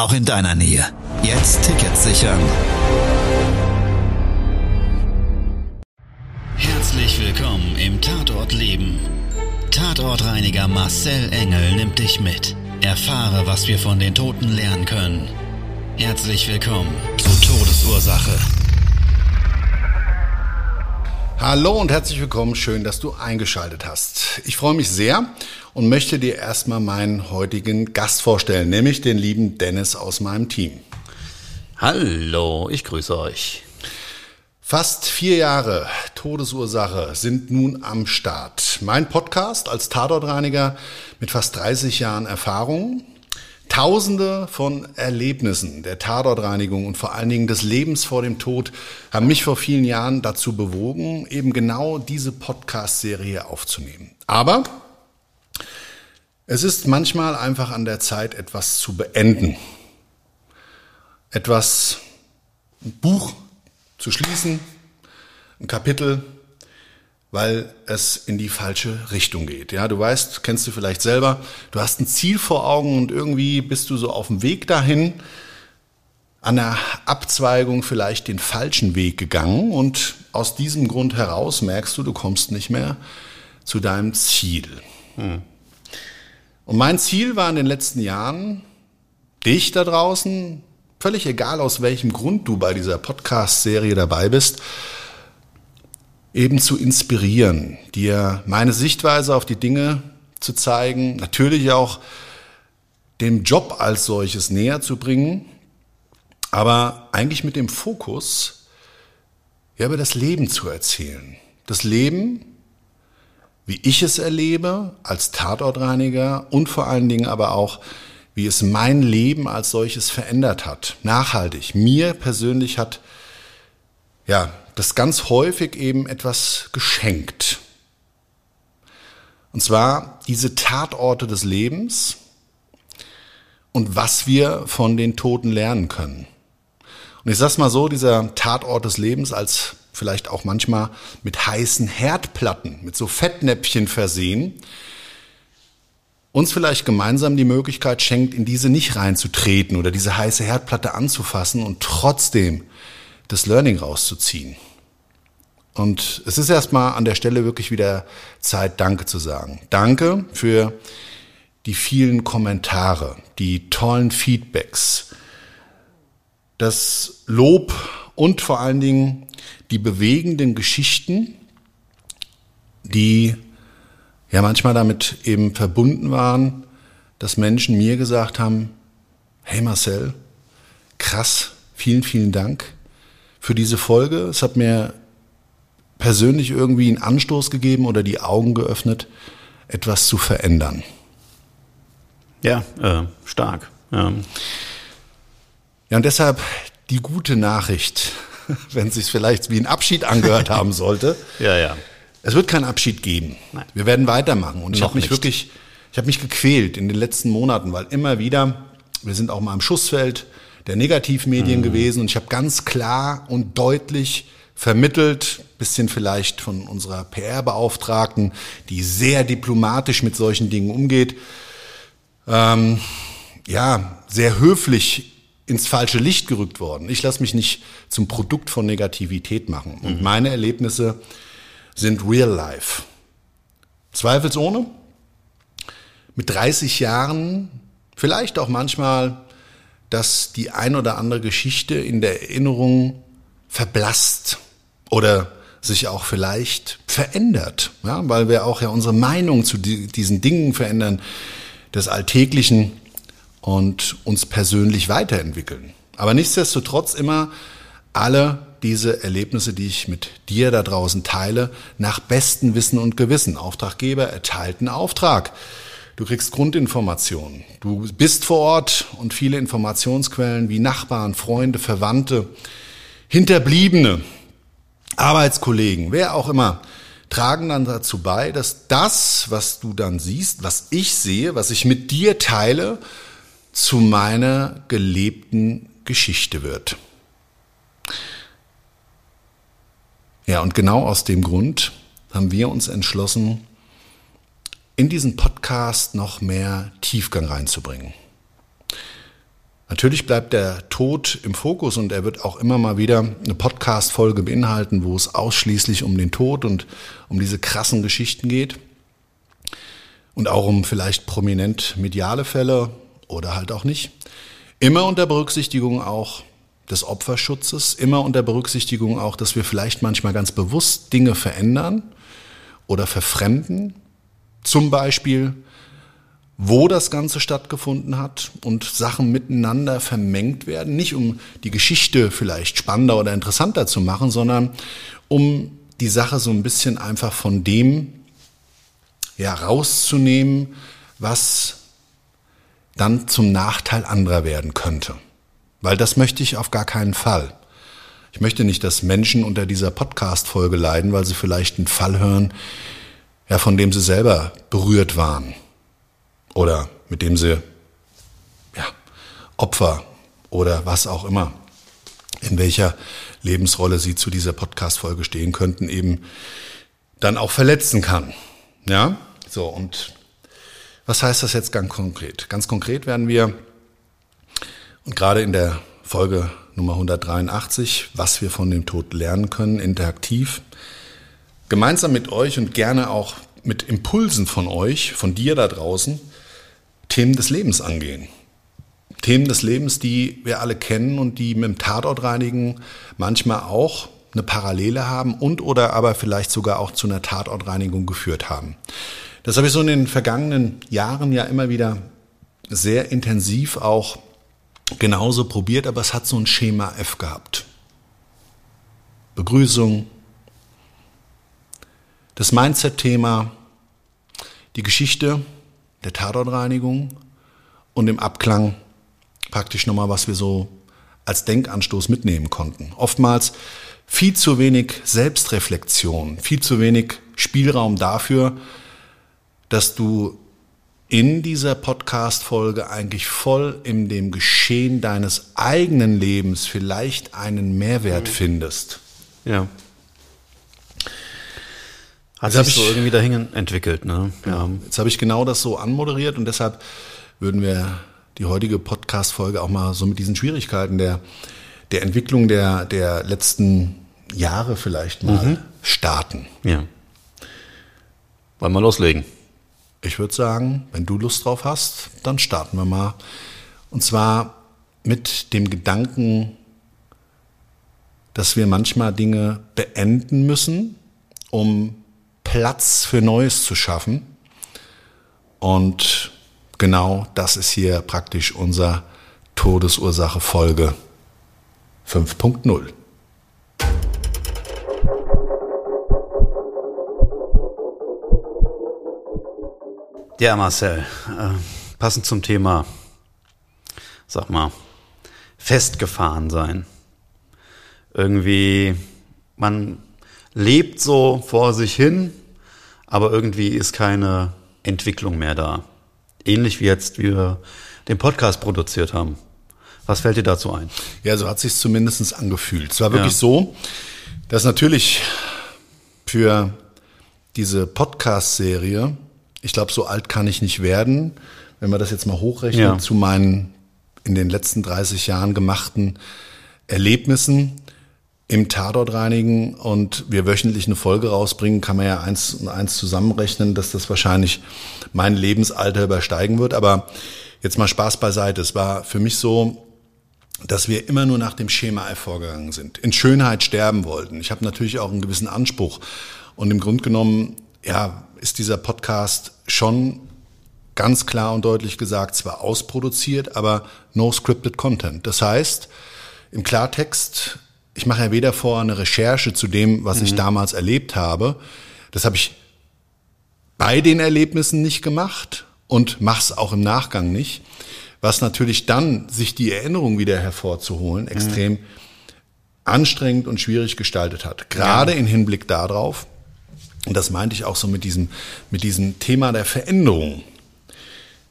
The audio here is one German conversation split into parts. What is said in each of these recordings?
auch in deiner Nähe. Jetzt Tickets sichern. Herzlich willkommen im Tatort Leben. Tatortreiniger Marcel Engel nimmt dich mit. Erfahre, was wir von den Toten lernen können. Herzlich willkommen zu Todesursache. Hallo und herzlich willkommen. Schön, dass du eingeschaltet hast. Ich freue mich sehr und möchte dir erstmal meinen heutigen Gast vorstellen, nämlich den lieben Dennis aus meinem Team. Hallo, ich grüße euch. Fast vier Jahre Todesursache sind nun am Start. Mein Podcast als Tatortreiniger mit fast 30 Jahren Erfahrung Tausende von Erlebnissen der Tatortreinigung und vor allen Dingen des Lebens vor dem Tod haben mich vor vielen Jahren dazu bewogen, eben genau diese Podcast-Serie aufzunehmen. Aber es ist manchmal einfach an der Zeit, etwas zu beenden. Etwas, ein Buch zu schließen, ein Kapitel weil es in die falsche Richtung geht. Ja, du weißt, kennst du vielleicht selber, du hast ein Ziel vor Augen und irgendwie bist du so auf dem Weg dahin, an der Abzweigung vielleicht den falschen Weg gegangen und aus diesem Grund heraus merkst du, du kommst nicht mehr zu deinem Ziel. Hm. Und mein Ziel war in den letzten Jahren, dich da draußen, völlig egal aus welchem Grund du bei dieser Podcast-Serie dabei bist, eben zu inspirieren, dir meine Sichtweise auf die Dinge zu zeigen, natürlich auch dem Job als solches näher zu bringen, aber eigentlich mit dem Fokus, ja, über das Leben zu erzählen. Das Leben, wie ich es erlebe als Tatortreiniger und vor allen Dingen aber auch, wie es mein Leben als solches verändert hat, nachhaltig. Mir persönlich hat, ja, das ganz häufig eben etwas geschenkt. Und zwar diese Tatorte des Lebens und was wir von den Toten lernen können. Und ich sag's mal so, dieser Tatort des Lebens als vielleicht auch manchmal mit heißen Herdplatten, mit so Fettnäpfchen versehen, uns vielleicht gemeinsam die Möglichkeit schenkt, in diese nicht reinzutreten oder diese heiße Herdplatte anzufassen und trotzdem das Learning rauszuziehen. Und es ist erstmal an der Stelle wirklich wieder Zeit, Danke zu sagen. Danke für die vielen Kommentare, die tollen Feedbacks, das Lob und vor allen Dingen die bewegenden Geschichten, die ja manchmal damit eben verbunden waren, dass Menschen mir gesagt haben, hey Marcel, krass, vielen, vielen Dank für diese Folge. Es hat mir persönlich irgendwie einen Anstoß gegeben oder die Augen geöffnet, etwas zu verändern. Ja, äh, stark. Ja. ja, und deshalb die gute Nachricht, wenn es sich vielleicht wie ein Abschied angehört haben sollte. ja, ja. Es wird keinen Abschied geben. Nein. Wir werden weitermachen. Und ich habe mich nicht. wirklich, ich habe mich gequält in den letzten Monaten, weil immer wieder, wir sind auch mal im Schussfeld der Negativmedien mhm. gewesen und ich habe ganz klar und deutlich vermittelt, bisschen vielleicht von unserer PR-Beauftragten, die sehr diplomatisch mit solchen Dingen umgeht, ähm, ja, sehr höflich ins falsche Licht gerückt worden. Ich lasse mich nicht zum Produkt von Negativität machen. Und mhm. meine Erlebnisse sind real life. Zweifelsohne. Mit 30 Jahren, vielleicht auch manchmal, dass die ein oder andere Geschichte in der Erinnerung verblasst oder sich auch vielleicht verändert, ja, weil wir auch ja unsere Meinung zu die, diesen Dingen verändern, des Alltäglichen und uns persönlich weiterentwickeln. Aber nichtsdestotrotz immer alle diese Erlebnisse, die ich mit dir da draußen teile, nach bestem Wissen und Gewissen. Auftraggeber erteilten Auftrag. Du kriegst Grundinformationen. Du bist vor Ort und viele Informationsquellen wie Nachbarn, Freunde, Verwandte, Hinterbliebene, Arbeitskollegen, wer auch immer, tragen dann dazu bei, dass das, was du dann siehst, was ich sehe, was ich mit dir teile, zu meiner gelebten Geschichte wird. Ja, und genau aus dem Grund haben wir uns entschlossen, in diesen Podcast noch mehr Tiefgang reinzubringen. Natürlich bleibt der Tod im Fokus und er wird auch immer mal wieder eine Podcast-Folge beinhalten, wo es ausschließlich um den Tod und um diese krassen Geschichten geht. Und auch um vielleicht prominent mediale Fälle oder halt auch nicht. Immer unter Berücksichtigung auch des Opferschutzes, immer unter Berücksichtigung auch, dass wir vielleicht manchmal ganz bewusst Dinge verändern oder verfremden. Zum Beispiel, wo das Ganze stattgefunden hat und Sachen miteinander vermengt werden. Nicht um die Geschichte vielleicht spannender oder interessanter zu machen, sondern um die Sache so ein bisschen einfach von dem ja, rauszunehmen, was dann zum Nachteil anderer werden könnte. Weil das möchte ich auf gar keinen Fall. Ich möchte nicht, dass Menschen unter dieser Podcast-Folge leiden, weil sie vielleicht einen Fall hören, ja, von dem sie selber berührt waren. Oder mit dem sie, ja, Opfer oder was auch immer, in welcher Lebensrolle sie zu dieser Podcast-Folge stehen könnten, eben dann auch verletzen kann. Ja, so und was heißt das jetzt ganz konkret? Ganz konkret werden wir und gerade in der Folge Nummer 183, was wir von dem Tod lernen können, interaktiv, gemeinsam mit euch und gerne auch mit Impulsen von euch, von dir da draußen, Themen des Lebens angehen. Themen des Lebens, die wir alle kennen und die mit dem Tatortreinigen manchmal auch eine Parallele haben und oder aber vielleicht sogar auch zu einer Tatortreinigung geführt haben. Das habe ich so in den vergangenen Jahren ja immer wieder sehr intensiv auch genauso probiert, aber es hat so ein Schema F gehabt. Begrüßung, das Mindset-Thema, die Geschichte der Tatortreinigung und im Abklang praktisch nochmal, was wir so als Denkanstoß mitnehmen konnten. Oftmals viel zu wenig Selbstreflexion, viel zu wenig Spielraum dafür, dass du in dieser Podcast-Folge eigentlich voll in dem Geschehen deines eigenen Lebens vielleicht einen Mehrwert findest. Ja. Hat sich so irgendwie dahin entwickelt, ne? Ja. Jetzt habe ich genau das so anmoderiert und deshalb würden wir die heutige Podcast-Folge auch mal so mit diesen Schwierigkeiten der, der Entwicklung der, der letzten Jahre vielleicht mal mhm. starten. Ja. Wollen wir loslegen? Ich würde sagen, wenn du Lust drauf hast, dann starten wir mal. Und zwar mit dem Gedanken, dass wir manchmal Dinge beenden müssen, um Platz für Neues zu schaffen. Und genau das ist hier praktisch unser Todesursache Folge 5.0. Ja, Marcel, äh, passend zum Thema, sag mal, festgefahren sein. Irgendwie, man lebt so vor sich hin, aber irgendwie ist keine Entwicklung mehr da. Ähnlich wie jetzt wir den Podcast produziert haben. Was fällt dir dazu ein? Ja, so hat sich zumindest angefühlt. Es war wirklich ja. so, dass natürlich für diese Podcast-Serie ich glaube, so alt kann ich nicht werden, wenn man das jetzt mal hochrechnet ja. zu meinen in den letzten 30 Jahren gemachten Erlebnissen im Tatort reinigen und wir wöchentlich eine Folge rausbringen, kann man ja eins und eins zusammenrechnen, dass das wahrscheinlich mein Lebensalter übersteigen wird. Aber jetzt mal Spaß beiseite. Es war für mich so, dass wir immer nur nach dem Schema F vorgegangen sind, in Schönheit sterben wollten. Ich habe natürlich auch einen gewissen Anspruch und im Grunde genommen, ja, ist dieser Podcast schon ganz klar und deutlich gesagt, zwar ausproduziert, aber no scripted Content. Das heißt, im Klartext, ich mache ja weder vor eine Recherche zu dem, was mhm. ich damals erlebt habe. Das habe ich bei den Erlebnissen nicht gemacht und mach's auch im Nachgang nicht. Was natürlich dann, sich die Erinnerung wieder hervorzuholen, extrem anstrengend und schwierig gestaltet hat. Gerade in Hinblick darauf, und das meinte ich auch so mit diesem, mit diesem Thema der Veränderung,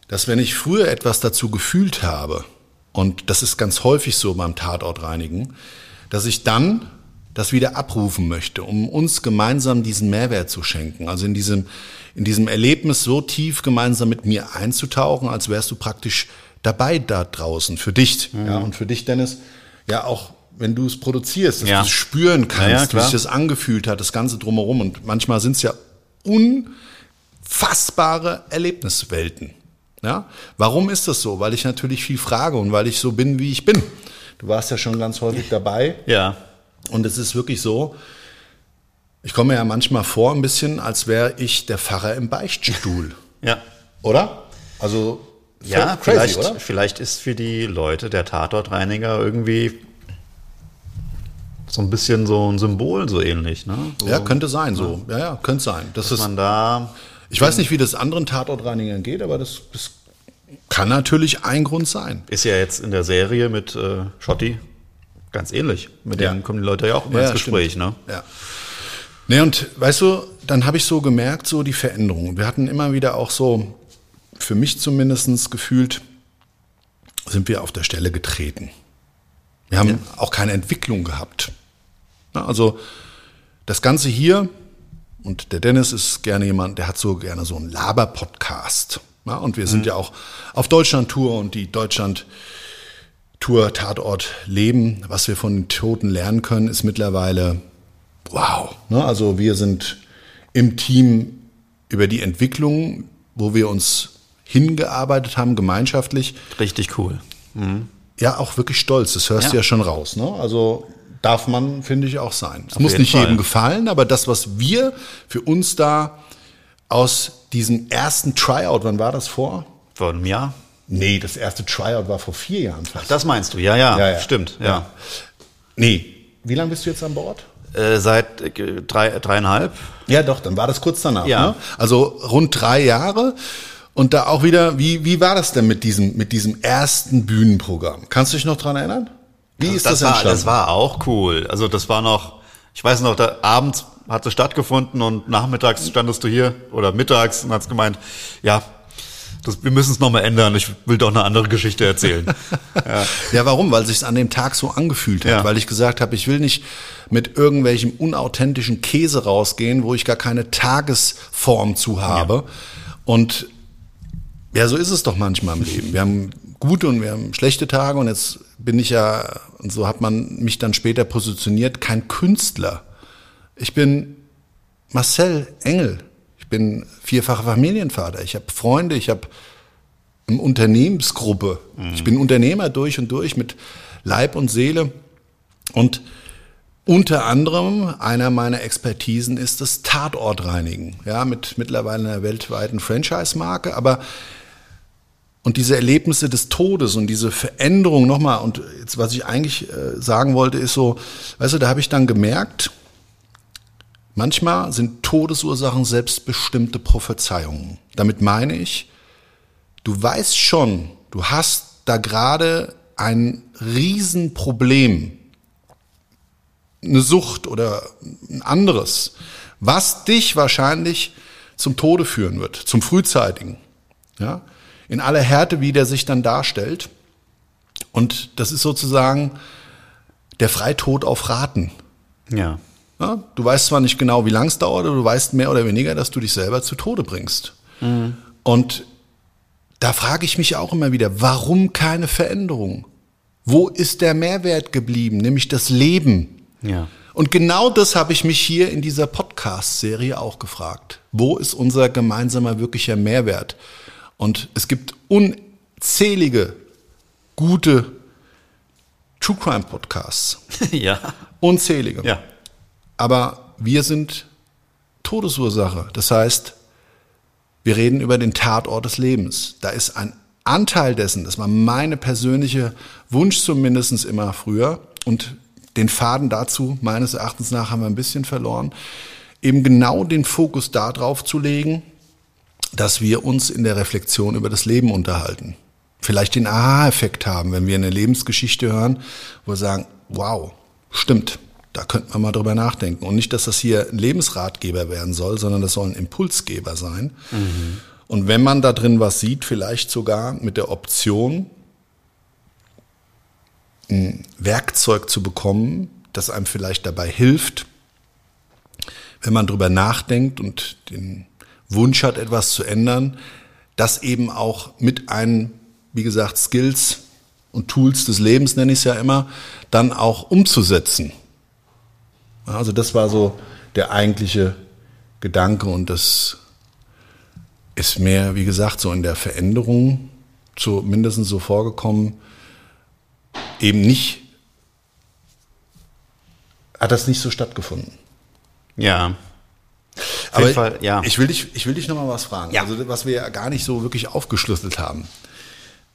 dass wenn ich früher etwas dazu gefühlt habe, und das ist ganz häufig so beim Tatortreinigen, dass ich dann das wieder abrufen möchte, um uns gemeinsam diesen Mehrwert zu schenken. Also in diesem, in diesem Erlebnis so tief gemeinsam mit mir einzutauchen, als wärst du praktisch dabei da draußen für dich. Ja, und für dich, Dennis, ja auch wenn du es produzierst, dass Ja. du es spüren kannst, Ja, ja, wie sich das angefühlt hat, das Ganze drumherum. Und manchmal sind es ja unfassbare Erlebniswelten. Ja? Warum ist das so? Weil ich natürlich viel frage und weil ich so bin, wie ich bin. Du warst ja schon ganz häufig dabei. Ja. Und es ist wirklich so, ich komme mir ja manchmal vor, ein bisschen, als wäre ich der Pfarrer im Beichtstuhl. Ja. Oder? Also, Ja, crazy, vielleicht, oder? vielleicht ist für die Leute der Tatortreiniger irgendwie so ein bisschen so ein Symbol so ähnlich, ne? So, Ja, könnte sein, so. Ja, ja, könnte sein. Das dass ist, man da ich weiß nicht, wie das anderen Tatortreinigern geht, aber das, das kann natürlich ein Grund sein. ist ja jetzt in der Serie mit äh, Schotti ganz ähnlich. Mit Ja. dem kommen die Leute ja auch immer Ja, ins Gespräch, stimmt. ne? Ja. Nee, und weißt du, dann habe ich so gemerkt, so die Veränderung. Wir hatten immer wieder auch so, für mich zumindest gefühlt, sind wir auf der Stelle getreten. Wir haben auch keine Entwicklung gehabt. Also das Ganze hier, und der Dennis ist gerne jemand, der hat so gerne so einen Laber-Podcast. Ja, und wir sind ja auch auf Deutschland-Tour und die Deutschland- Tour Tatort Leben, was wir von den Toten lernen können, ist mittlerweile wow. Ne? Also wir sind im Team über die Entwicklung, wo wir uns hingearbeitet haben, gemeinschaftlich, Richtig cool. ja auch wirklich stolz. Das hörst du Ja. ja schon raus. Ne? Also darf man, finde ich, auch sein. Es muss nicht Fall. jedem gefallen, aber das, was wir für uns da aus diesem ersten Tryout, wann war das vor? Vor einem Jahr? Nee, das erste Tryout war vor vier Jahren fast. Das meinst du, ja, ja, Ja, ja. stimmt, ja. Ja. Nee. Wie lange bist du jetzt an Bord? Äh, seit äh, drei, dreieinhalb. Ja, doch, dann war das kurz danach. Ja. Ne? Also rund drei Jahre. Und da auch wieder, wie, wie war das denn mit diesem, mit diesem ersten Bühnenprogramm? Kannst du dich noch dran erinnern? Wie ist das, war, entstanden? das war auch cool. Also das war noch, ich weiß noch, da, abends hat es stattgefunden und nachmittags standest du hier oder mittags und hast gemeint, ja, das, wir müssen es nochmal ändern. Ich will doch eine andere Geschichte erzählen. Ja, warum? Weil sich an dem Tag so angefühlt hat. Ja. Weil ich gesagt habe, ich will nicht mit irgendwelchem unauthentischen Käse rausgehen, wo ich gar keine Tagesform zu habe. Und ja, so ist es doch manchmal im Leben. Wir haben gute und wir haben schlechte Tage und jetzt bin ich ja, und so hat man mich dann später positioniert, kein Künstler. Ich bin Marcel Engel. Ich bin vierfacher Familienvater. Ich habe Freunde, ich habe eine Unternehmensgruppe. Ich bin Unternehmer durch und durch mit Leib und Seele. Und unter anderem einer meiner Expertisen ist das Tatortreinigen. Ja, mit mittlerweile einer weltweiten Franchise-Marke. Aber und diese Erlebnisse des Todes und diese Veränderung nochmal, und jetzt, was ich eigentlich äh, sagen wollte, ist so, weißt du, da habe ich dann gemerkt, manchmal sind Todesursachen selbstbestimmte Prophezeiungen. Damit meine ich, du weißt schon, du hast da gerade ein Riesenproblem, eine Sucht oder ein anderes, was dich wahrscheinlich zum Tode führen wird, zum frühzeitigen. Ja? In aller Härte, wie der sich dann darstellt. Und das ist sozusagen der Freitod auf Raten. ja. Ja, du weißt zwar nicht genau, wie lang es dauert, aber du weißt mehr oder weniger, dass du dich selber zu Tode bringst. Und da frage ich mich auch immer wieder, warum keine Veränderung? Wo ist der Mehrwert geblieben, nämlich das Leben? Ja. Und genau das habe ich mich hier in dieser Podcast-Serie auch gefragt. Wo ist unser gemeinsamer wirklicher Mehrwert? Und es gibt unzählige gute True Crime Podcasts. ja. Unzählige. Ja. Aber wir sind Todesursache. Das heißt, wir reden über den Tatort des Lebens. Da ist ein Anteil dessen, das war meine persönliche Wunsch zumindest immer früher und den Faden dazu meines Erachtens nach haben wir ein bisschen verloren, eben genau den Fokus darauf zu legen, dass wir uns in der Reflexion über das Leben unterhalten. Vielleicht den Aha-Effekt haben, wenn wir eine Lebensgeschichte hören, wo wir sagen, wow, stimmt, da könnte man mal drüber nachdenken. Und nicht, dass das hier ein Lebensratgeber werden soll, sondern das soll ein Impulsgeber sein. Mhm. Und wenn man da drin was sieht, vielleicht sogar mit der Option, ein Werkzeug zu bekommen, das einem vielleicht dabei hilft, wenn man drüber nachdenkt und den Wunsch hat, etwas zu ändern, das eben auch mit einem, wie gesagt, Skills und Tools des Lebens, nenne ich es ja immer, dann auch umzusetzen. Also das war so der eigentliche Gedanke und das ist mir, wie gesagt, so in der Veränderung zumindest so vorgekommen, eben nicht, hat das nicht so stattgefunden. Ja. Auf Aber Fall, ja. ich will dich, ich will dich noch mal was fragen. Ja. Also was wir ja gar nicht so wirklich aufgeschlüsselt haben.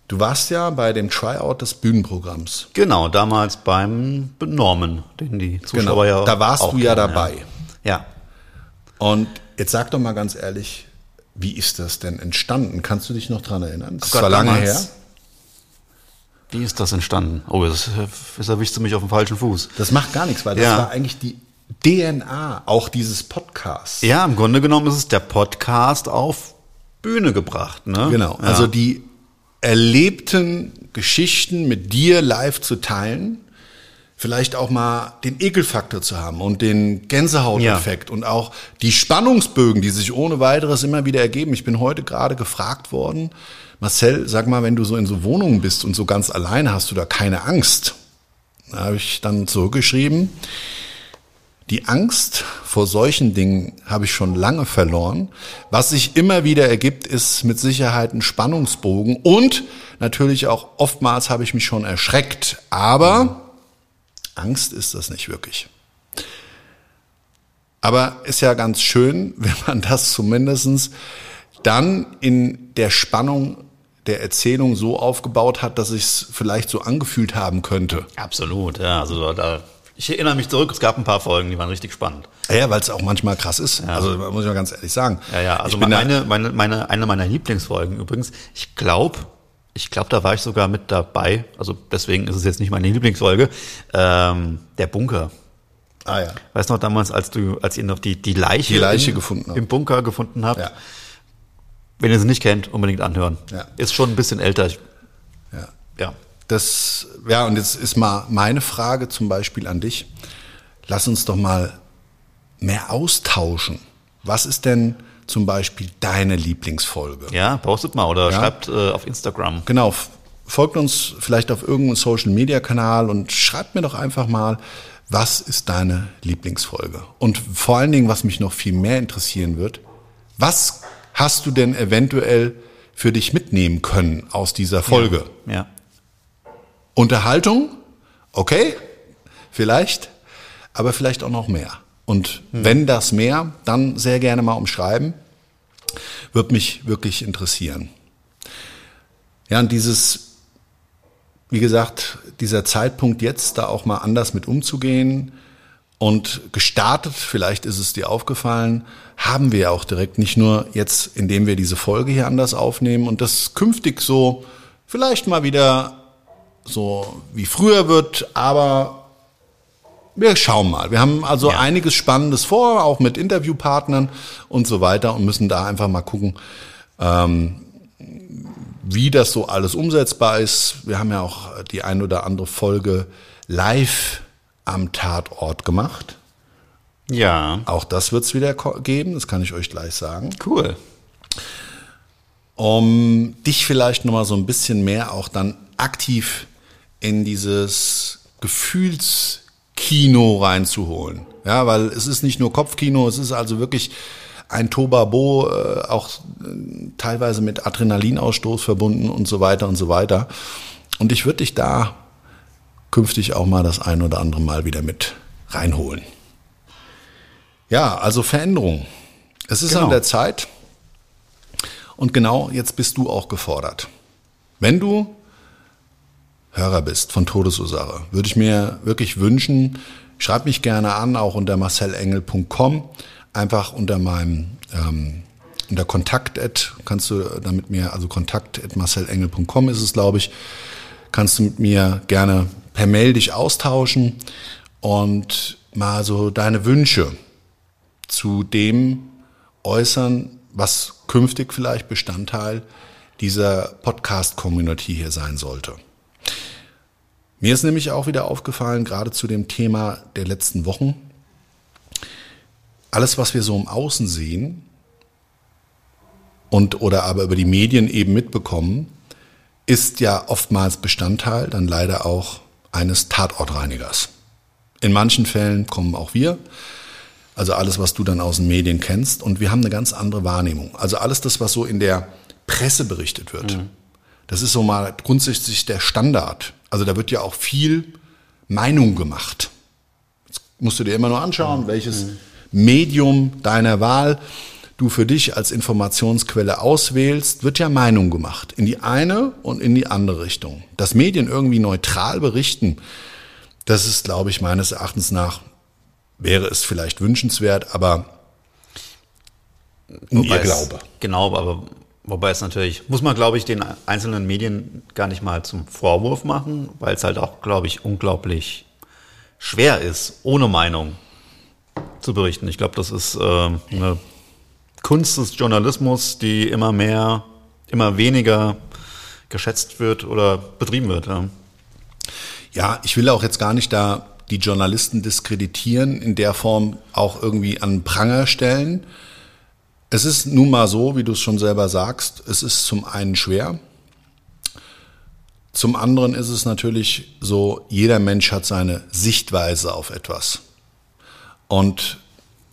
Du warst ja bei dem Tryout des Bühnenprogramms. Genau, damals beim Norman, den die Zuschauer genau. ja Da warst du ja dabei. Ja. ja. Und jetzt sag doch mal ganz ehrlich, wie ist das denn entstanden? Kannst du dich noch dran erinnern? Das Gott, war lange her. Wie ist das entstanden? Oh, das, das erwischst du mich auf dem falschen Fuß. Das macht gar nichts, weil das ja. war eigentlich die DNA auch dieses Podcasts. Ja, im Grunde genommen ist es der Podcast auf Bühne gebracht. Ne? Genau, ja. also die erlebten Geschichten mit dir live zu teilen, vielleicht auch mal den Ekelfaktor zu haben und den Gänsehauteffekt ja. und auch die Spannungsbögen, die sich ohne weiteres immer wieder ergeben. Ich bin heute gerade gefragt worden, Marcel, sag mal, wenn du so in so Wohnungen bist und so ganz alleine, hast du da keine Angst? Da habe ich dann zurückgeschrieben, die Angst vor solchen Dingen habe ich schon lange verloren. Was sich immer wieder ergibt, ist mit Sicherheit ein Spannungsbogen und natürlich auch oftmals habe ich mich schon erschreckt. Aber Angst ist das nicht wirklich. Aber ist ja ganz schön, wenn man das zumindestens dann in der Spannung der Erzählung so aufgebaut hat, dass ich es vielleicht so angefühlt haben könnte. Absolut, ja. Also da ich erinnere mich zurück, es gab ein paar Folgen, die waren richtig spannend. Ja, weil es auch manchmal krass ist. Ja. Also muss ich mal ganz ehrlich sagen. Ja, ja, also meine, meine, meine, eine meiner Lieblingsfolgen übrigens, ich glaube, ich glaube, da war ich sogar mit dabei. Also deswegen ist es jetzt nicht meine Lieblingsfolge. Ähm, der Bunker. Ah ja. Weißt du noch damals, als du, als ihr noch die, die Leiche, die Leiche in, gefunden habt. im Bunker gefunden habt? Ja. Wenn ihr sie nicht kennt, unbedingt anhören. Ja. Ist schon ein bisschen älter. Ja. Ja. Das, ja, und jetzt ist mal meine Frage zum Beispiel an dich. Lass uns doch mal mehr austauschen. Was ist denn zum Beispiel deine Lieblingsfolge? Ja, postet mal oder ja? schreibt äh, auf Instagram. Genau, folgt uns vielleicht auf irgendeinem Social Media Kanal und schreibt mir doch einfach mal, was ist deine Lieblingsfolge? Und vor allen Dingen, was mich noch viel mehr interessieren wird, was hast du denn eventuell für dich mitnehmen können aus dieser Folge? Ja. ja. Unterhaltung, okay, vielleicht, aber vielleicht auch noch mehr. Und hm. wenn das mehr, dann sehr gerne mal umschreiben. Wird mich wirklich interessieren. Ja, und dieses, wie gesagt, dieser Zeitpunkt jetzt, da auch mal anders mit umzugehen und gestartet, vielleicht ist es dir aufgefallen, haben wir ja auch direkt nicht nur jetzt, indem wir diese Folge hier anders aufnehmen und das künftig so vielleicht mal wieder so wie früher wird, aber wir schauen mal. Wir haben also ja. einiges Spannendes vor, auch mit Interviewpartnern und so weiter und müssen da einfach mal gucken, ähm, wie das so alles umsetzbar ist. Wir haben ja auch die ein oder andere Folge live am Tatort gemacht. Ja. Auch das wird es wieder geben, das kann ich euch gleich sagen. Cool. Um dich vielleicht nochmal so ein bisschen mehr auch dann aktiv in dieses Gefühlskino reinzuholen. Ja, weil es ist nicht nur Kopfkino, es ist also wirklich ein Tobabo, äh, auch äh, teilweise mit Adrenalinausstoß verbunden und so weiter und so weiter. Und ich würde dich da künftig auch mal das ein oder andere Mal wieder mit reinholen. Ja, also Veränderung. Es ist genau. an der Zeit. Und genau jetzt bist du auch gefordert. Wenn du Hörer bist von Todesursache, würde ich mir wirklich wünschen, schreib mich gerne an, auch unter marcelengel.com, einfach unter meinem ähm, unter Kontakt kannst du dann mit mir, also kontakt marcelengel.com ist es, glaube ich, kannst du mit mir gerne per Mail dich austauschen und mal so deine Wünsche zu dem äußern, was künftig vielleicht Bestandteil dieser Podcast-Community hier sein sollte. Mir ist nämlich auch wieder aufgefallen, gerade zu dem Thema der letzten Wochen, alles, was wir so im Außen sehen und oder aber über die Medien eben mitbekommen, ist ja oftmals Bestandteil dann leider auch eines Tatortreinigers. In manchen Fällen kommen auch wir, also alles, was du dann aus den Medien kennst, und wir haben eine ganz andere Wahrnehmung. Also alles das, was so in der Presse berichtet wird, mhm. Das ist so mal grundsätzlich der Standard. Also da wird ja auch viel Meinung gemacht. Jetzt musst du dir immer nur anschauen, mhm. welches mhm. Medium deiner Wahl du für dich als Informationsquelle auswählst, wird ja Meinung gemacht. In die eine und in die andere Richtung. Dass Medien irgendwie neutral berichten, das ist, glaube ich, meines Erachtens nach, wäre es vielleicht wünschenswert, aber in ihr Glaube. Genau, aber wobei es natürlich, muss man, glaube ich, den einzelnen Medien gar nicht mal zum Vorwurf machen, weil es halt auch, glaube ich, unglaublich schwer ist, ohne Meinung zu berichten. Ich glaube, das ist äh, eine Kunst des Journalismus, die immer mehr, immer weniger geschätzt wird oder betrieben wird. Ja. ja, ich will auch jetzt gar nicht da die Journalisten diskreditieren, in der Form auch irgendwie an Pranger stellen. Es ist nun mal so, wie du es schon selber sagst, es ist zum einen schwer. Zum anderen ist es natürlich so, jeder Mensch hat seine Sichtweise auf etwas. Und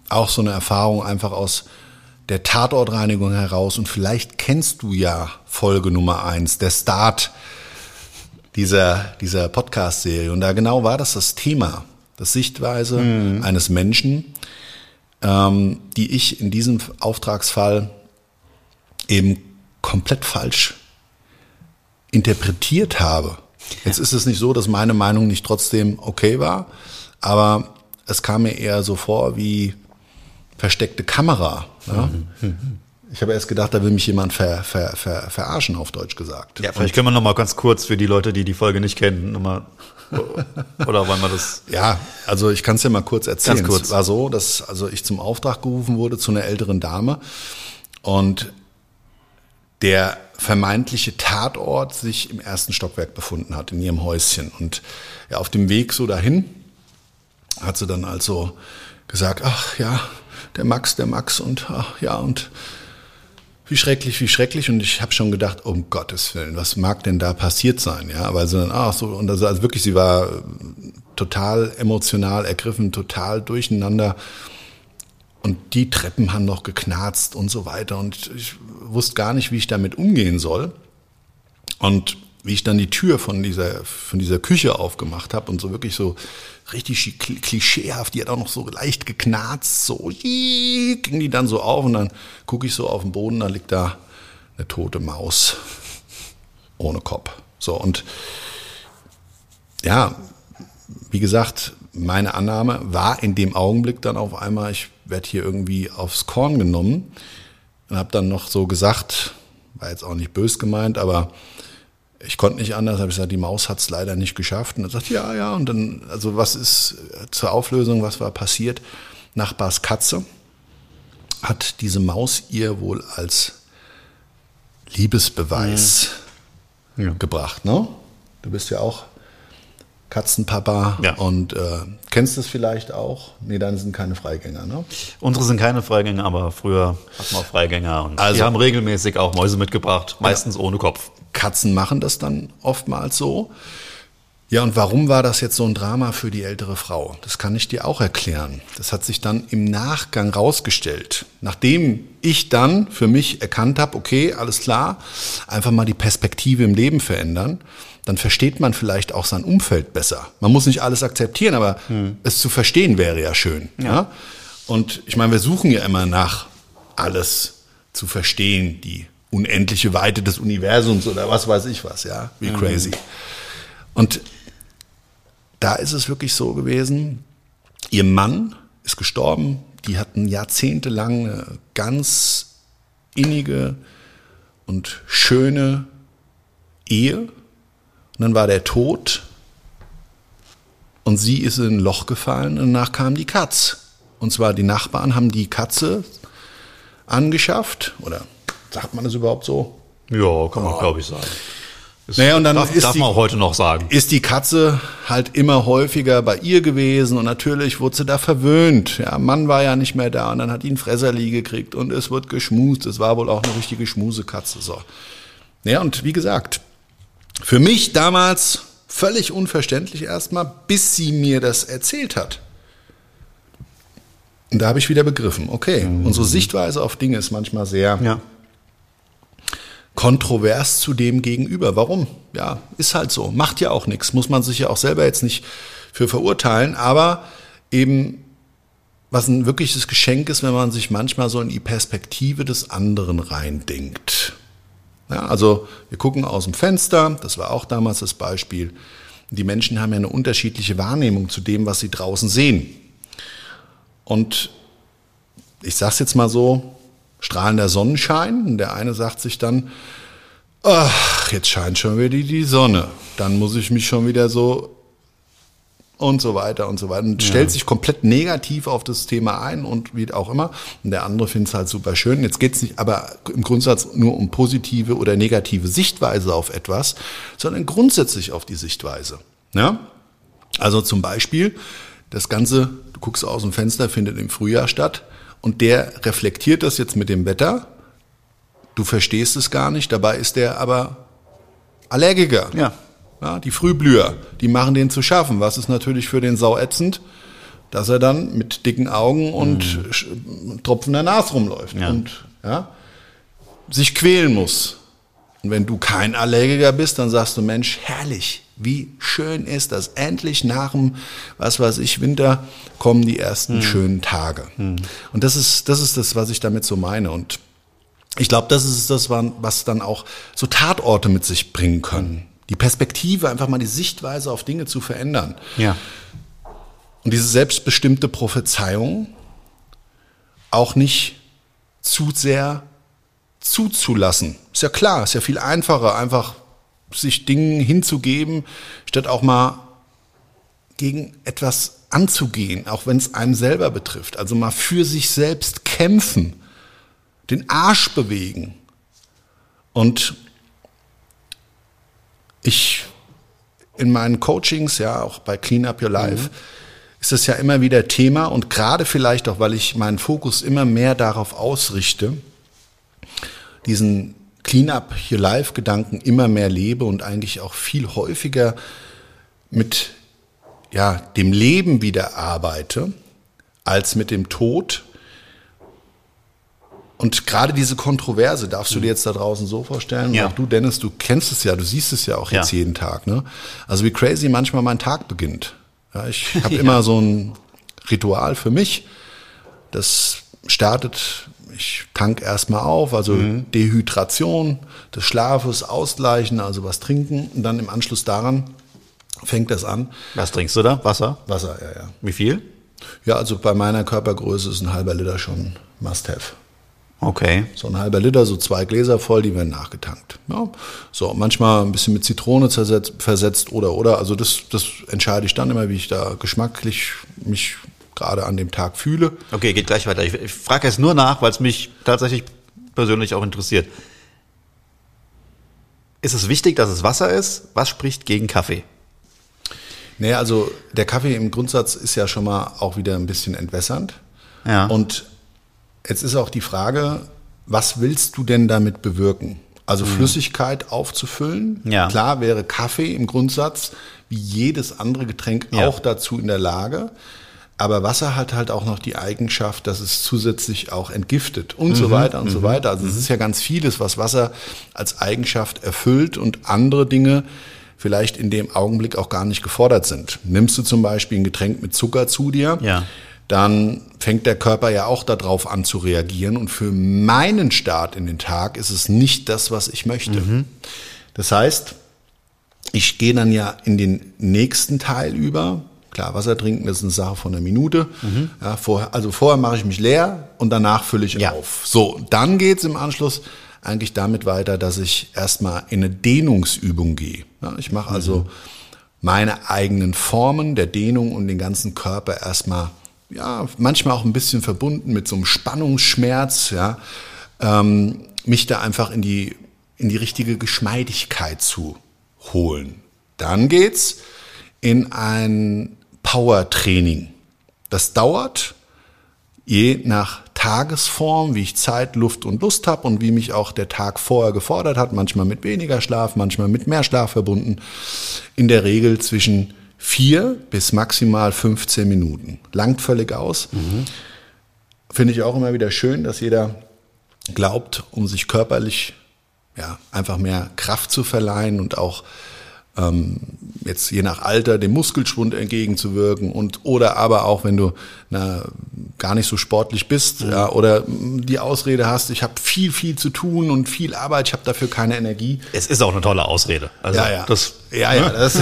auch so eine Erfahrung einfach aus der Tatortreinigung heraus. Und vielleicht kennst du ja Folge Nummer eins, der Start dieser, dieser Podcast-Serie. Und da genau war das das Thema, das Sichtweise mhm. eines Menschen, ähm, die ich in diesem Auftragsfall eben komplett falsch interpretiert habe. Jetzt ist es nicht so, dass meine Meinung nicht trotzdem okay war, aber es kam mir eher so vor wie versteckte Kamera. Ja? Ich habe erst gedacht, da will mich jemand ver, ver, ver, verarschen, auf Deutsch gesagt. Ja, vielleicht Und, können wir noch mal ganz kurz für die Leute, die die Folge nicht kennen, noch mal, oder wollen wir das? Ja, also ich kann es ja mal kurz erzählen. Ganz kurz. Es war so, dass also ich zum Auftrag gerufen wurde zu einer älteren Dame und der vermeintliche Tatort sich im ersten Stockwerk befunden hat, in ihrem Häuschen. Und ja, auf dem Weg so dahin hat sie dann also gesagt, ach ja, der Max, der Max und ach, ja und wie schrecklich, wie schrecklich. Und ich habe schon gedacht, um Gottes Willen, was mag denn da passiert sein? Ja, weil sie dann, ach so, und also, also wirklich, sie war total emotional ergriffen, total durcheinander. Und die Treppen haben noch geknarzt und so weiter. Und ich wusste gar nicht, wie ich damit umgehen soll. Und wie ich dann die Tür von dieser, von dieser Küche aufgemacht habe und so wirklich so richtig klischeehaft, die hat auch noch so leicht geknarzt, so ging die dann so auf und dann gucke ich so auf den Boden, da liegt da eine tote Maus ohne Kopf. So und ja, wie gesagt, meine Annahme war in dem Augenblick dann auf einmal, ich werde hier irgendwie aufs Korn genommen und habe dann noch so gesagt, war jetzt auch nicht bös gemeint, aber ich konnte nicht anders, habe ich gesagt, die Maus hat es leider nicht geschafft. Und er sagt, ja, ja. Und dann, also was ist zur Auflösung, was war passiert? Nachbars Katze hat diese Maus ihr wohl als Liebesbeweis mhm. ja. gebracht. Ne? Du bist ja auch Katzenpapa ja. und äh, kennst es vielleicht auch? Nee, dann sind keine Freigänger, ne? Unsere sind keine Freigänger, aber früher hatten wir Freigänger und also, die haben regelmäßig auch Mäuse mitgebracht, meistens ja. ohne Kopf. Katzen machen das dann oftmals so. Ja, und warum war das jetzt so ein Drama für die ältere Frau? Das kann ich dir auch erklären. Das hat sich dann im Nachgang rausgestellt. Nachdem ich dann für mich erkannt habe, okay, alles klar, einfach mal die Perspektive im Leben verändern, dann versteht man vielleicht auch sein Umfeld besser. Man muss nicht alles akzeptieren, aber hm. es zu verstehen wäre ja schön. Ja. ja. Und ich meine, wir suchen ja immer nach alles zu verstehen, die unendliche Weite des Universums oder was weiß ich was, ja, wie mhm. crazy. Und da ist es wirklich so gewesen, ihr Mann ist gestorben, die hatten jahrzehntelang eine ganz innige und schöne Ehe. Und dann war der Tod und sie ist in ein Loch gefallen und danach kam die Katz. Und zwar die Nachbarn haben die Katze angeschafft oder sagt man das überhaupt so? Ja, kann man, glaube ich, sagen. Das Naja, und dann darf, ist darf die- man auch heute noch sagen. ist die Katze halt immer häufiger bei ihr gewesen und natürlich wurde sie da verwöhnt. Ja, Mann war ja nicht mehr da und dann hat die ein Fresserli gekriegt und es wird geschmust. Es war wohl auch eine richtige Schmusekatze. So. Ja, und wie gesagt, für mich damals völlig unverständlich erstmal, bis sie mir das erzählt hat. Und da habe ich wieder begriffen, okay, unsere Sichtweise auf Dinge ist manchmal sehr Ja. Kontrovers zu dem gegenüber. Warum? Ja, ist halt so. Macht ja auch nichts. Muss man sich ja auch selber jetzt nicht für verurteilen. Aber eben, was ein wirkliches Geschenk ist, wenn man sich manchmal so in die Perspektive des anderen reindenkt. Ja, also wir gucken aus dem Fenster, das war auch damals das Beispiel. Die Menschen haben ja eine unterschiedliche Wahrnehmung zu dem, was sie draußen sehen. Und ich sag's jetzt mal so, strahlender Sonnenschein. Und der eine sagt sich dann, ach, jetzt scheint schon wieder die, die Sonne. Dann muss ich mich schon wieder so und so weiter und so weiter. Und stellt sich komplett negativ auf das Thema ein und wie auch immer. Und der andere findet es halt super schön. Jetzt geht's nicht aber im Grundsatz nur um positive oder negative Sichtweise auf etwas, sondern grundsätzlich auf die Sichtweise. Ja? Also zum Beispiel, das Ganze, du guckst aus dem Fenster, findet im Frühjahr statt und der reflektiert das jetzt mit dem Wetter. Du verstehst es gar nicht, dabei ist der aber Allergiker. Ja. Ja, die Frühblüher, die machen den zu schaffen. Was ist natürlich für den Sau ätzend, dass er dann mit dicken Augen und sch- tropfender Nase rumläuft Ja. und ja, sich quälen muss. Und wenn du kein Allergiker bist, dann sagst du, Mensch, herrlich, wie schön ist das. Endlich nach dem, was weiß ich, Winter kommen die ersten schönen Tage. Und das ist, das ist das, was ich damit so meine. Und ich glaube, das ist das, was dann auch so Tatorte mit sich bringen können. Die Perspektive, einfach mal die Sichtweise auf Dinge zu verändern. Ja. Und diese selbstbestimmte Prophezeiung auch nicht zu sehr zuzulassen. Ist ja klar, ist ja viel einfacher, einfach sich Dingen hinzugeben, statt auch mal gegen etwas anzugehen, auch wenn es einem selber betrifft. Also mal für sich selbst kämpfen, den Arsch bewegen. Und ich in meinen Coachings, ja, auch bei Clean Up Your Life, ist das ja immer wieder Thema und gerade vielleicht auch, weil ich meinen Fokus immer mehr darauf ausrichte, diesen Clean Up Your Life Gedanken immer mehr lebe und eigentlich auch viel häufiger mit ja, dem Leben wieder arbeite, als mit dem Tod. Und gerade diese Kontroverse darfst du dir jetzt da draußen so vorstellen. Ja. Auch du, Dennis, du kennst es ja, du siehst es ja auch jetzt Ja. jeden Tag. Ne? Also wie crazy manchmal mein Tag beginnt. Ja, ich habe immer so ein Ritual für mich. Das startet, ich tank erstmal auf, also Dehydration des Schlafes, Ausgleichen, also was trinken. Und dann im Anschluss daran fängt das an. Was trinkst du da? Wasser? Wasser, ja, ja. Wie viel? Ja, also bei meiner Körpergröße ist ein halber Liter schon Must-Have. Okay. So ein halber Liter, so zwei Gläser voll, die werden nachgetankt. Ja. So, manchmal ein bisschen mit Zitrone zersetzt, versetzt oder, oder. Also das, das entscheide ich dann immer, wie ich da geschmacklich mich gerade an dem Tag fühle. Okay, geht gleich weiter. Ich, ich frage jetzt nur nach, weil es mich tatsächlich persönlich auch interessiert. Ist es wichtig, dass es Wasser ist? Was spricht gegen Kaffee? Nee, also der Kaffee im Grundsatz ist ja schon mal auch wieder ein bisschen entwässernd. Ja. Und jetzt ist auch die Frage, was willst du denn damit bewirken? Also Flüssigkeit aufzufüllen. Mhm. Ja. Klar wäre Kaffee im Grundsatz wie jedes andere Getränk Ja. auch dazu in der Lage. Aber Wasser hat halt auch noch die Eigenschaft, dass es zusätzlich auch entgiftet und Mhm. so weiter und so weiter. Also es ist ja ganz vieles, was Wasser als Eigenschaft erfüllt und andere Dinge vielleicht in dem Augenblick auch gar nicht gefordert sind. Nimmst du zum Beispiel ein Getränk mit Zucker zu dir, Ja. dann fängt der Körper ja auch darauf an zu reagieren. Und für meinen Start in den Tag ist es nicht das, was ich möchte. Das heißt, ich gehe dann ja in den nächsten Teil über, Klar, Wasser trinken ist eine Sache von einer Minute. Ja, vorher, also vorher mache ich mich leer und danach fülle ich Ja. auf. So, dann geht's im Anschluss eigentlich damit weiter, dass ich erstmal in eine Dehnungsübung gehe. Ja, ich mache also meine eigenen Formen der Dehnung und den ganzen Körper erstmal, ja, manchmal auch ein bisschen verbunden mit so einem Spannungsschmerz, ja, ähm, mich da einfach in die, in die richtige Geschmeidigkeit zu holen. Dann geht's in ein Power-Training. Das dauert je nach Tagesform, wie ich Zeit, Luft und Lust habe und wie mich auch der Tag vorher gefordert hat, manchmal mit weniger Schlaf, manchmal mit mehr Schlaf verbunden, in der Regel zwischen vier bis maximal 15 Minuten. Langt völlig aus. Finde ich auch immer wieder schön, dass jeder glaubt, um sich körperlich ja, einfach mehr Kraft zu verleihen und auch ähm, jetzt je nach Alter dem Muskelschwund entgegenzuwirken und oder aber auch wenn du na, gar nicht so sportlich bist ja, oder die Ausrede hast, ich habe viel viel zu tun und viel Arbeit, ich habe dafür keine Energie. Es ist auch eine tolle Ausrede. Also Ja, ja. Das, ja, ja, das,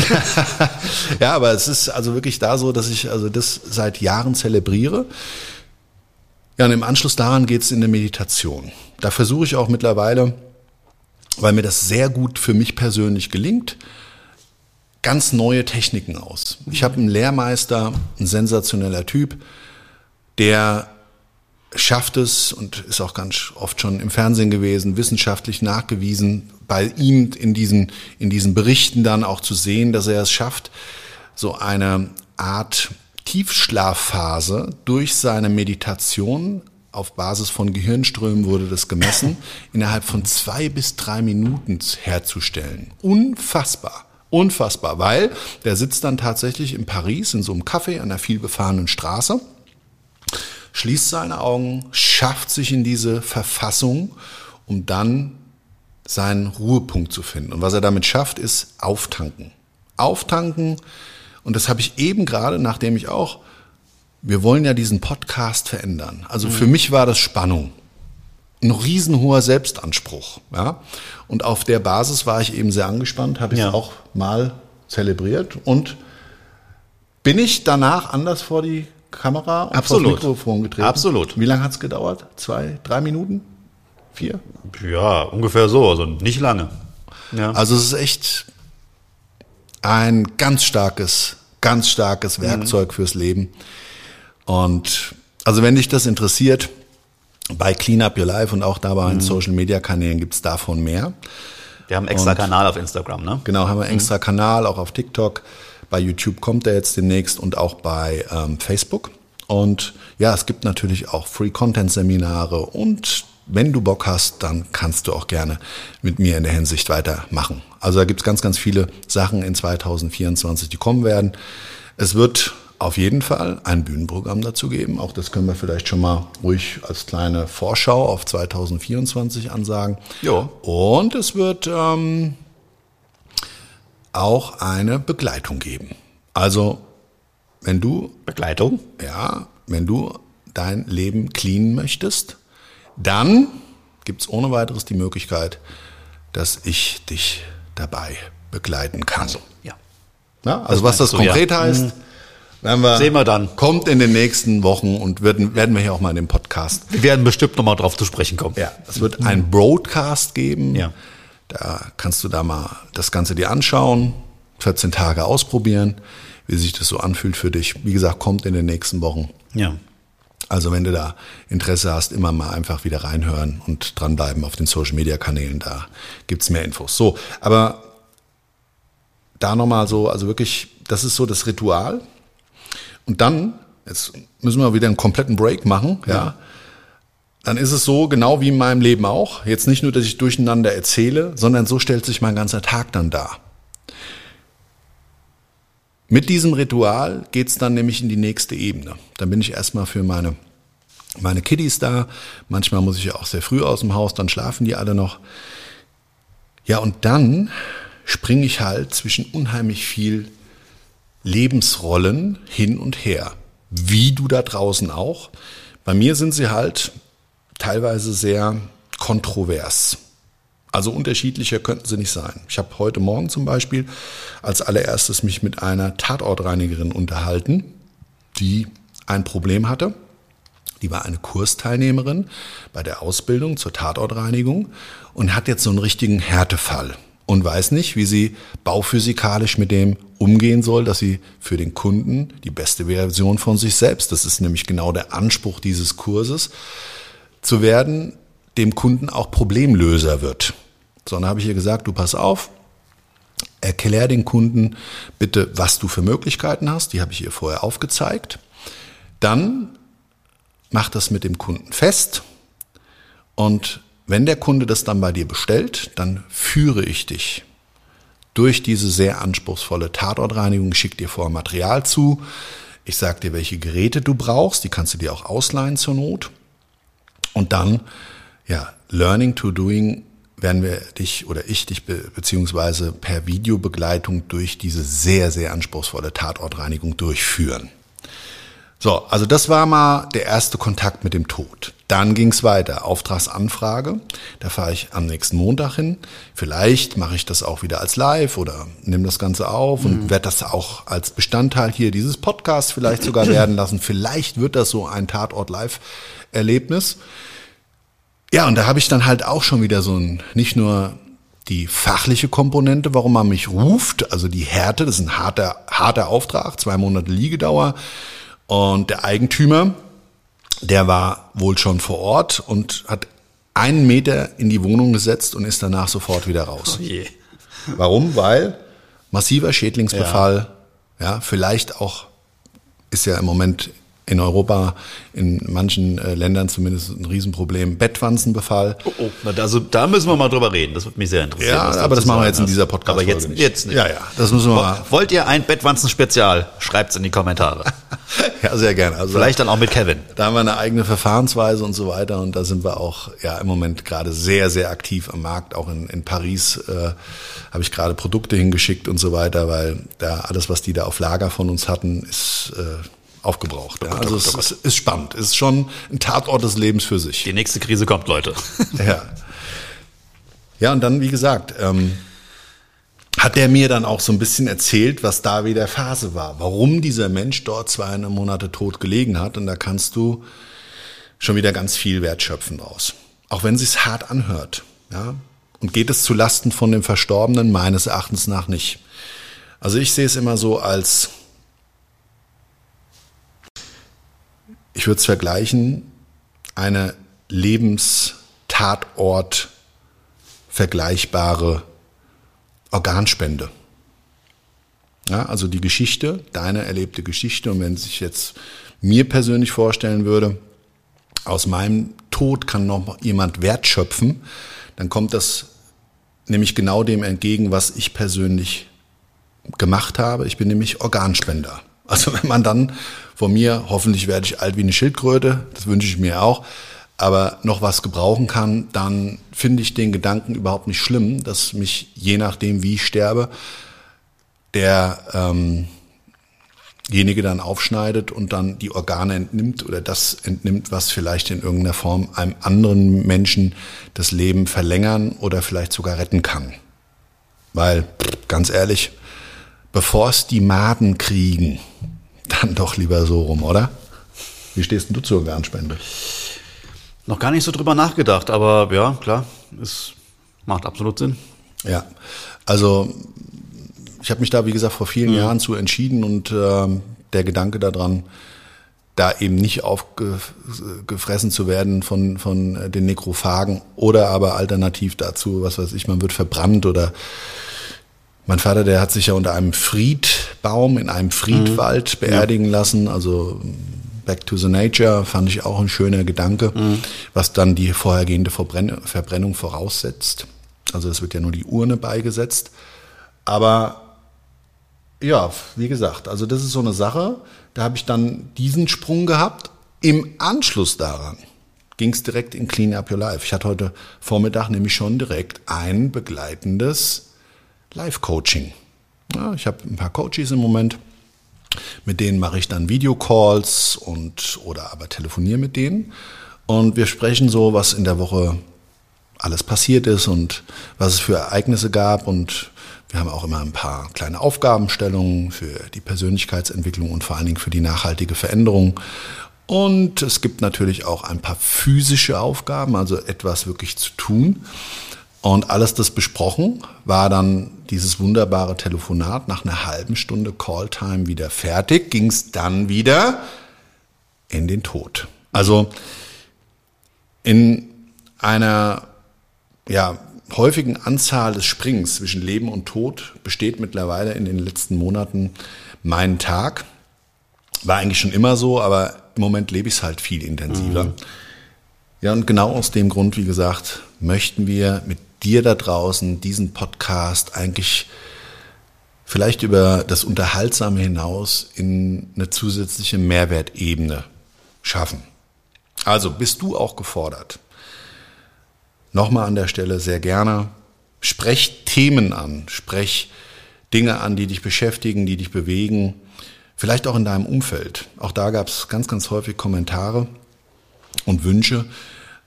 ja, aber es ist also wirklich da so, dass ich also das seit Jahren zelebriere. Ja, und im Anschluss daran geht's in eine Meditation. Da versuche ich auch mittlerweile, weil mir das sehr gut für mich persönlich gelingt, ganz neue Techniken aus. Ich habe einen Lehrmeister, ein sensationeller Typ, der schafft es und ist auch ganz oft schon im Fernsehen gewesen, wissenschaftlich nachgewiesen, bei ihm in diesen, in diesen Berichten dann auch zu sehen, dass er es schafft, so eine Art Tiefschlafphase durch seine Meditation auf Basis von Gehirnströmen wurde das gemessen, innerhalb von zwei bis drei Minuten herzustellen. Unfassbar. Unfassbar, weil der sitzt dann tatsächlich in Paris in so einem Café an einer vielbefahrenen Straße schließt seine Augen, schafft sich in diese Verfassung, um dann seinen Ruhepunkt zu finden. Und was er damit schafft, ist auftanken. Auftanken. Und das habe ich eben gerade, nachdem ich auch, wir wollen ja diesen Podcast verändern. Also für mich war das Spannung. Ein riesenhoher Selbstanspruch. Ja? Und auf der Basis war ich eben sehr angespannt, habe ich Ja. es auch mal zelebriert und bin ich danach anders vor die Kamera und Absolut. vor das Mikrofon getreten? Absolut. Wie lange hat's gedauert? Zwei, drei Minuten? Vier? ja, ungefähr so, also nicht lange. Ja. Also es ist echt ein ganz starkes, ganz starkes Werkzeug fürs Leben. Und also wenn dich das interessiert, bei Clean Up Your Life und auch da bei den Social Media Kanälen gibt's davon mehr. Wir haben einen extra Kanal auf Instagram, ne? Genau, haben wir einen extra Kanal, auch auf TikTok. Bei YouTube kommt er jetzt demnächst und auch bei ähm, Facebook. Und ja, es gibt natürlich auch Free-Content-Seminare und wenn du Bock hast, dann kannst du auch gerne mit mir in der Hinsicht weitermachen. Also da gibt's ganz, ganz viele Sachen in 2024, die kommen werden. Es wird auf jeden Fall ein Bühnenprogramm dazu geben. Auch das können wir vielleicht schon mal ruhig als kleine Vorschau auf 2024 ansagen. Ja. Und es wird ähm, auch eine Begleitung geben. Also, wenn du, Begleitung. ja, wenn du dein Leben cleanen möchtest, dann gibt's ohne weiteres die Möglichkeit, dass ich dich dabei begleiten kann. Ja. Ja, also was das meinst du, ja. konkret heißt, werden wir, Sehen wir dann. kommt in den nächsten Wochen und werden, werden wir hier auch mal in dem Podcast Wir werden bestimmt nochmal drauf zu sprechen kommen. ja, es wird ein Broadcast geben. Ja. Da kannst du da mal das Ganze dir anschauen, 14 Tage ausprobieren, wie sich das so anfühlt für dich. Wie gesagt, kommt in den nächsten Wochen. Ja. Also wenn du da Interesse hast, immer mal einfach wieder reinhören und dranbleiben auf den Social Media Kanälen, da gibt's mehr Infos. So, aber da nochmal so, also wirklich, das ist so das Ritual. Und dann, jetzt müssen wir wieder einen kompletten Break machen, ja. Dann ist es so, genau wie in meinem Leben auch. Jetzt nicht nur, dass ich durcheinander erzähle, sondern so stellt sich mein ganzer Tag dann dar. Mit diesem Ritual geht's dann nämlich in die nächste Ebene. Dann bin ich erstmal für meine, meine Kiddies da. Manchmal muss ich ja auch sehr früh aus dem Haus, dann schlafen die alle noch. Ja, und dann springe ich halt zwischen unheimlich viel Lebensrollen hin und her. Wie du da draußen auch. Bei mir sind sie halt teilweise sehr kontrovers. Also unterschiedlicher könnten sie nicht sein. Ich habe heute Morgen zum Beispiel als allererstes mich mit einer Tatortreinigerin unterhalten, die ein Problem hatte. Die war eine Kursteilnehmerin bei der Ausbildung zur Tatortreinigung und hat jetzt so einen richtigen Härtefall und weiß nicht, wie sie bauphysikalisch mit dem umgehen soll, dass sie für den Kunden die beste Version von sich selbst, das ist nämlich genau der Anspruch dieses Kurses, zu werden, dem Kunden auch Problemlöser wird. So, dann habe ich ihr gesagt, du pass auf, erklär den Kunden bitte, was du für Möglichkeiten hast. Die habe ich ihr vorher aufgezeigt. Dann mach das mit dem Kunden fest. Und wenn der Kunde das dann bei dir bestellt, dann führe ich dich durch diese sehr anspruchsvolle Tatortreinigung. Schicke dir vorher Material zu. Ich sage dir, welche Geräte du brauchst. Die kannst du dir auch ausleihen zur Not. Und dann, ja, Learning to Doing werden wir dich oder ich dich be beziehungsweise per Videobegleitung durch diese sehr, sehr anspruchsvolle Tatortreinigung durchführen. So, also das war mal der erste Kontakt mit dem Tod. Dann ging's weiter. Auftragsanfrage. Da fahre ich am nächsten Montag hin. Vielleicht mache ich das auch wieder als Live oder nehme das Ganze auf und mhm. werde das auch als Bestandteil hier dieses Podcasts vielleicht sogar werden lassen. Vielleicht wird das so ein Tatort-Live-Erlebnis. Ja, und da habe ich dann halt auch schon wieder so ein, nicht nur die fachliche Komponente, warum man mich ruft, also die Härte, das ist ein harter, harter Auftrag, zwei Monate Liegedauer. Und der Eigentümer, der war wohl schon vor Ort und hat einen Meter in die Wohnung gesetzt und ist danach sofort wieder raus. Oh je. Warum? Weil massiver Schädlingsbefall, ja. ja, vielleicht auch ist ja im Moment in Europa, in manchen äh, Ländern zumindest ein Riesenproblem. Bettwanzenbefall. Oh, oh. Na, also, da müssen wir mal drüber reden. Das würde mich sehr interessieren. Ja, aber das machen wir jetzt in dieser podcast Aber jetzt nicht. jetzt nicht. Ja, ja, das müssen wir mal. Wollt ihr ein Bettwanzen-Spezial? Schreibt's in die Kommentare. ja, sehr gerne. Also, Vielleicht dann auch mit Kevin. Da haben wir eine eigene Verfahrensweise und so weiter und da sind wir auch ja im Moment gerade sehr, sehr aktiv am Markt. Auch in, in Paris äh, habe ich gerade Produkte hingeschickt und so weiter, weil da alles, was die da auf Lager von uns hatten, ist äh, aufgebraucht. Ja. Also es ist, ist spannend. Es ist schon ein Tatort des Lebens für sich. Die nächste Krise kommt, Leute. ja. Ja, und dann, wie gesagt, ähm, hat der mir dann auch so ein bisschen erzählt, was da wieder Phase war. Warum dieser Mensch dort zweieinhalb Monate tot gelegen hat. Und da kannst du schon wieder ganz viel Wert schöpfen draus. Auch wenn es hart anhört. Ja. Und geht es zu Lasten von dem Verstorbenen? Meines Erachtens nach nicht. Also ich sehe es immer so als ich würde es vergleichen, eine Lebenstatort vergleichbare Organspende. Ja, also die Geschichte, deine erlebte Geschichte, und wenn sich jetzt mir persönlich vorstellen würde, aus meinem Tod kann noch jemand Wert schöpfen, dann kommt das nämlich genau dem entgegen, was ich persönlich gemacht habe. Ich bin nämlich Organspender. Also wenn man dann von mir, hoffentlich werde ich alt wie eine Schildkröte, das wünsche ich mir auch, aber noch was gebrauchen kann, dann finde ich den Gedanken überhaupt nicht schlimm, dass mich je nachdem, wie ich sterbe, derjenige ähm, dann aufschneidet und dann die Organe entnimmt oder das entnimmt, was vielleicht in irgendeiner Form einem anderen Menschen das Leben verlängern oder vielleicht sogar retten kann. Weil, ganz ehrlich, bevor es die Maden kriegen, dann doch lieber so rum, oder? Wie stehst du zur Organspende? Noch gar nicht so drüber nachgedacht, aber ja, klar, es macht absolut Sinn. Ja, also ich habe mich da, wie gesagt, vor vielen mhm. Jahren zu entschieden und äh, der Gedanke daran, da eben nicht aufgefressen zu werden von, von den Nekrophagen oder aber alternativ dazu, was weiß ich, man wird verbrannt oder mein Vater, der hat sich ja unter einem Friedbaum in einem Friedwald mhm. beerdigen ja. lassen. Also Back to the Nature fand ich auch ein schöner Gedanke, mhm. was dann die vorhergehende Verbrennung voraussetzt. Also es wird ja nur die Urne beigesetzt. Aber ja, wie gesagt, also das ist so eine Sache. Da habe ich dann diesen Sprung gehabt. Im Anschluss daran ging es direkt in Clean Up Your Life. Ich hatte heute Vormittag nämlich schon direkt ein begleitendes Live-Coaching. Ja, ich habe ein paar Coaches im Moment, mit denen mache ich dann Videocalls und oder aber telefoniere mit denen. Und wir sprechen so, was in der Woche alles passiert ist und was es für Ereignisse gab. Und wir haben auch immer ein paar kleine Aufgabenstellungen für die Persönlichkeitsentwicklung und vor allen Dingen für die nachhaltige Veränderung. Und es gibt natürlich auch ein paar physische Aufgaben, also etwas wirklich zu tun. Und alles das besprochen, war dann dieses wunderbare Telefonat nach einer halben Stunde Calltime wieder fertig, ging es dann wieder in den Tod. Also in einer ja, häufigen Anzahl des Springs zwischen Leben und Tod besteht mittlerweile in den letzten Monaten mein Tag. War eigentlich schon immer so, aber im Moment lebe ich es halt viel intensiver. Mhm. Ja, und genau aus dem Grund, wie gesagt, möchten wir mit dir da draußen diesen Podcast eigentlich vielleicht über das Unterhaltsame hinaus in eine zusätzliche Mehrwertebene schaffen. Also bist du auch gefordert. Nochmal an der Stelle sehr gerne. Sprech Themen an, sprech Dinge an, die dich beschäftigen, die dich bewegen, vielleicht auch in deinem Umfeld. Auch da gab es ganz, ganz häufig Kommentare und Wünsche,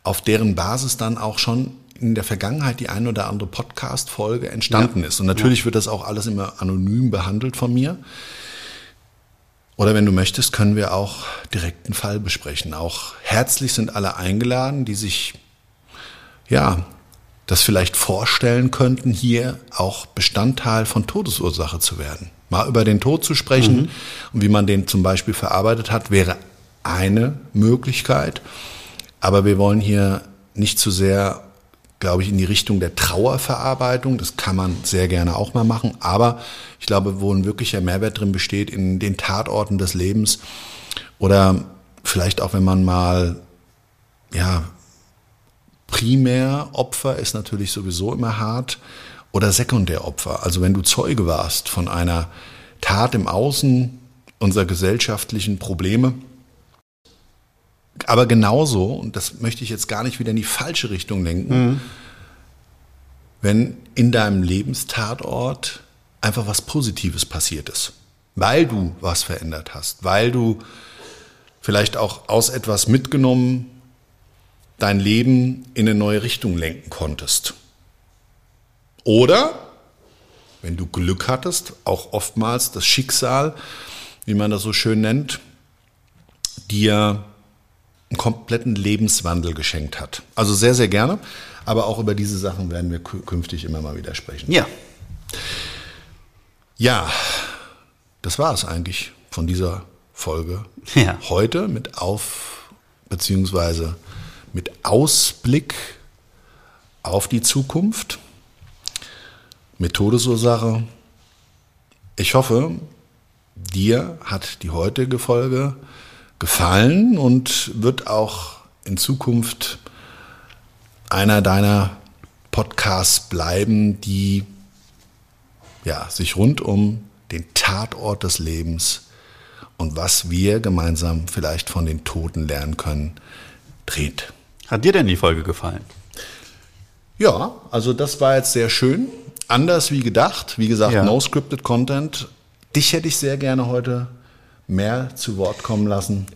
auf deren Basis dann auch schon in der Vergangenheit die ein oder andere Podcast-Folge entstanden ja. ist. Und natürlich ja. wird das auch alles immer anonym behandelt von mir. Oder wenn du möchtest, können wir auch direkt einen Fall besprechen. Auch herzlich sind alle eingeladen, die sich, ja, das vielleicht vorstellen könnten, hier auch Bestandteil von Todesursache zu werden. Mal über den Tod zu sprechen mhm. und wie man den zum Beispiel verarbeitet hat, wäre eine Möglichkeit. Aber wir wollen hier nicht zu sehr glaube ich, in die Richtung der Trauerverarbeitung. Das kann man sehr gerne auch mal machen. Aber ich glaube, wo ein wirklicher Mehrwert drin besteht, in den Tatorten des Lebens oder vielleicht auch, wenn man mal, ja, Primäropfer ist natürlich sowieso immer hart oder Sekundäropfer. Also wenn du Zeuge warst von einer Tat im Außen unserer gesellschaftlichen Probleme, aber genauso, und das möchte ich jetzt gar nicht wieder in die falsche Richtung lenken, mhm. wenn in deinem Lebenstatort einfach was Positives passiert ist, weil du was verändert hast, weil du vielleicht auch aus etwas mitgenommen dein Leben in eine neue Richtung lenken konntest. Oder, wenn du Glück hattest, auch oftmals das Schicksal, wie man das so schön nennt, dir einen kompletten Lebenswandel geschenkt hat. Also sehr, sehr gerne. Aber auch über diese Sachen werden wir künftig immer mal wieder sprechen. Ja. Ja, das war es eigentlich von dieser Folge ja. heute mit Auf, beziehungsweise mit Ausblick auf die Zukunft, mit Todesursache. Ich hoffe, dir hat die heutige Folge gefallen und wird auch in Zukunft einer deiner Podcasts bleiben, die ja, sich rund um den Tatort des Lebens und was wir gemeinsam vielleicht von den Toten lernen können, dreht. Hat dir denn die Folge gefallen? Ja, also das war jetzt sehr schön. Anders wie gedacht. Wie gesagt, ja. no scripted Content. Dich hätte ich sehr gerne heute mehr zu Wort kommen lassen.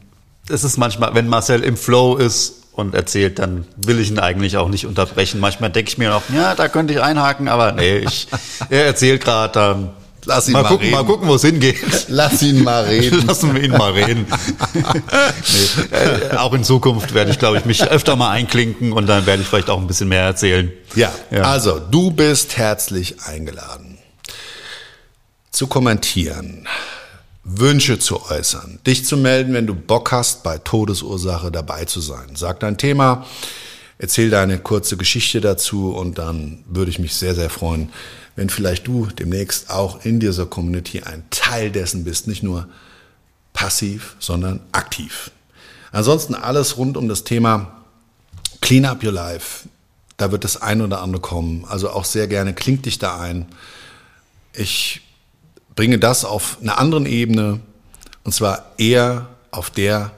Es ist manchmal, wenn Marcel im Flow ist und erzählt, dann will ich ihn eigentlich auch nicht unterbrechen. Manchmal denke ich mir noch, ja, da könnte ich einhaken, aber nee, ich, er erzählt gerade, dann Lass ihn mal, mal gucken, reden. mal gucken, wo es hingeht. Lass ihn mal reden. Lassen wir ihn mal reden. nee, äh, auch in Zukunft werde ich, glaube ich, mich öfter mal einklinken und dann werde ich vielleicht auch ein bisschen mehr erzählen. Ja, ja. also du bist herzlich eingeladen zu kommentieren, Wünsche zu äußern, dich zu melden, wenn du Bock hast, bei Todesursache dabei zu sein. Sag dein Thema, erzähl deine kurze Geschichte dazu und dann würde ich mich sehr, sehr freuen, wenn vielleicht du demnächst auch in dieser Community ein Teil dessen bist, nicht nur passiv, sondern aktiv. Ansonsten alles rund um das Thema Clean Up Your Life. Da wird das ein oder andere kommen. Also auch sehr gerne klingt dich da ein. Ich bringe das auf einer anderen Ebene und zwar eher auf der,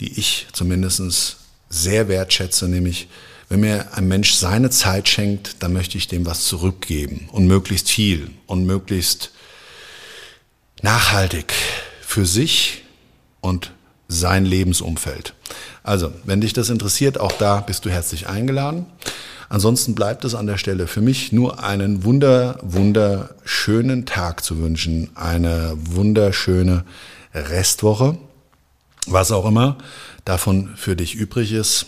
die ich zumindest sehr wertschätze, nämlich wenn mir ein Mensch seine Zeit schenkt, dann möchte ich dem was zurückgeben und möglichst viel und möglichst nachhaltig für sich und sein Lebensumfeld. Also, wenn dich das interessiert, auch da bist du herzlich eingeladen. Ansonsten bleibt es an der Stelle für mich nur einen wunder, wunderschönen Tag zu wünschen, eine wunderschöne Restwoche, was auch immer davon für dich übrig ist.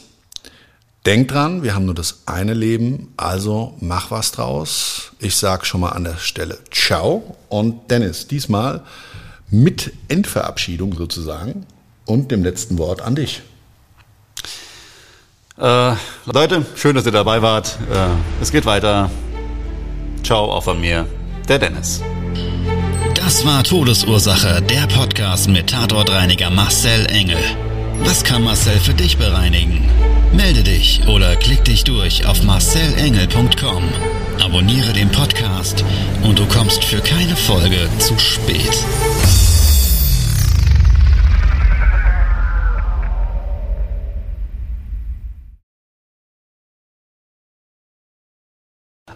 Denk dran, wir haben nur das eine Leben, also mach was draus. Ich sag schon mal an der Stelle Ciao und Dennis, diesmal mit Endverabschiedung sozusagen und dem letzten Wort an dich. Äh, Leute, schön, dass ihr dabei wart. Äh, es geht weiter. Ciao, auch von mir, der Dennis. Das war Todesursache, der Podcast mit Tatortreiniger Marcel Engel. Was kann Marcel für dich bereinigen? Melde dich oder klick dich durch auf marcelengel.com. Abonniere den Podcast und du kommst für keine Folge zu spät.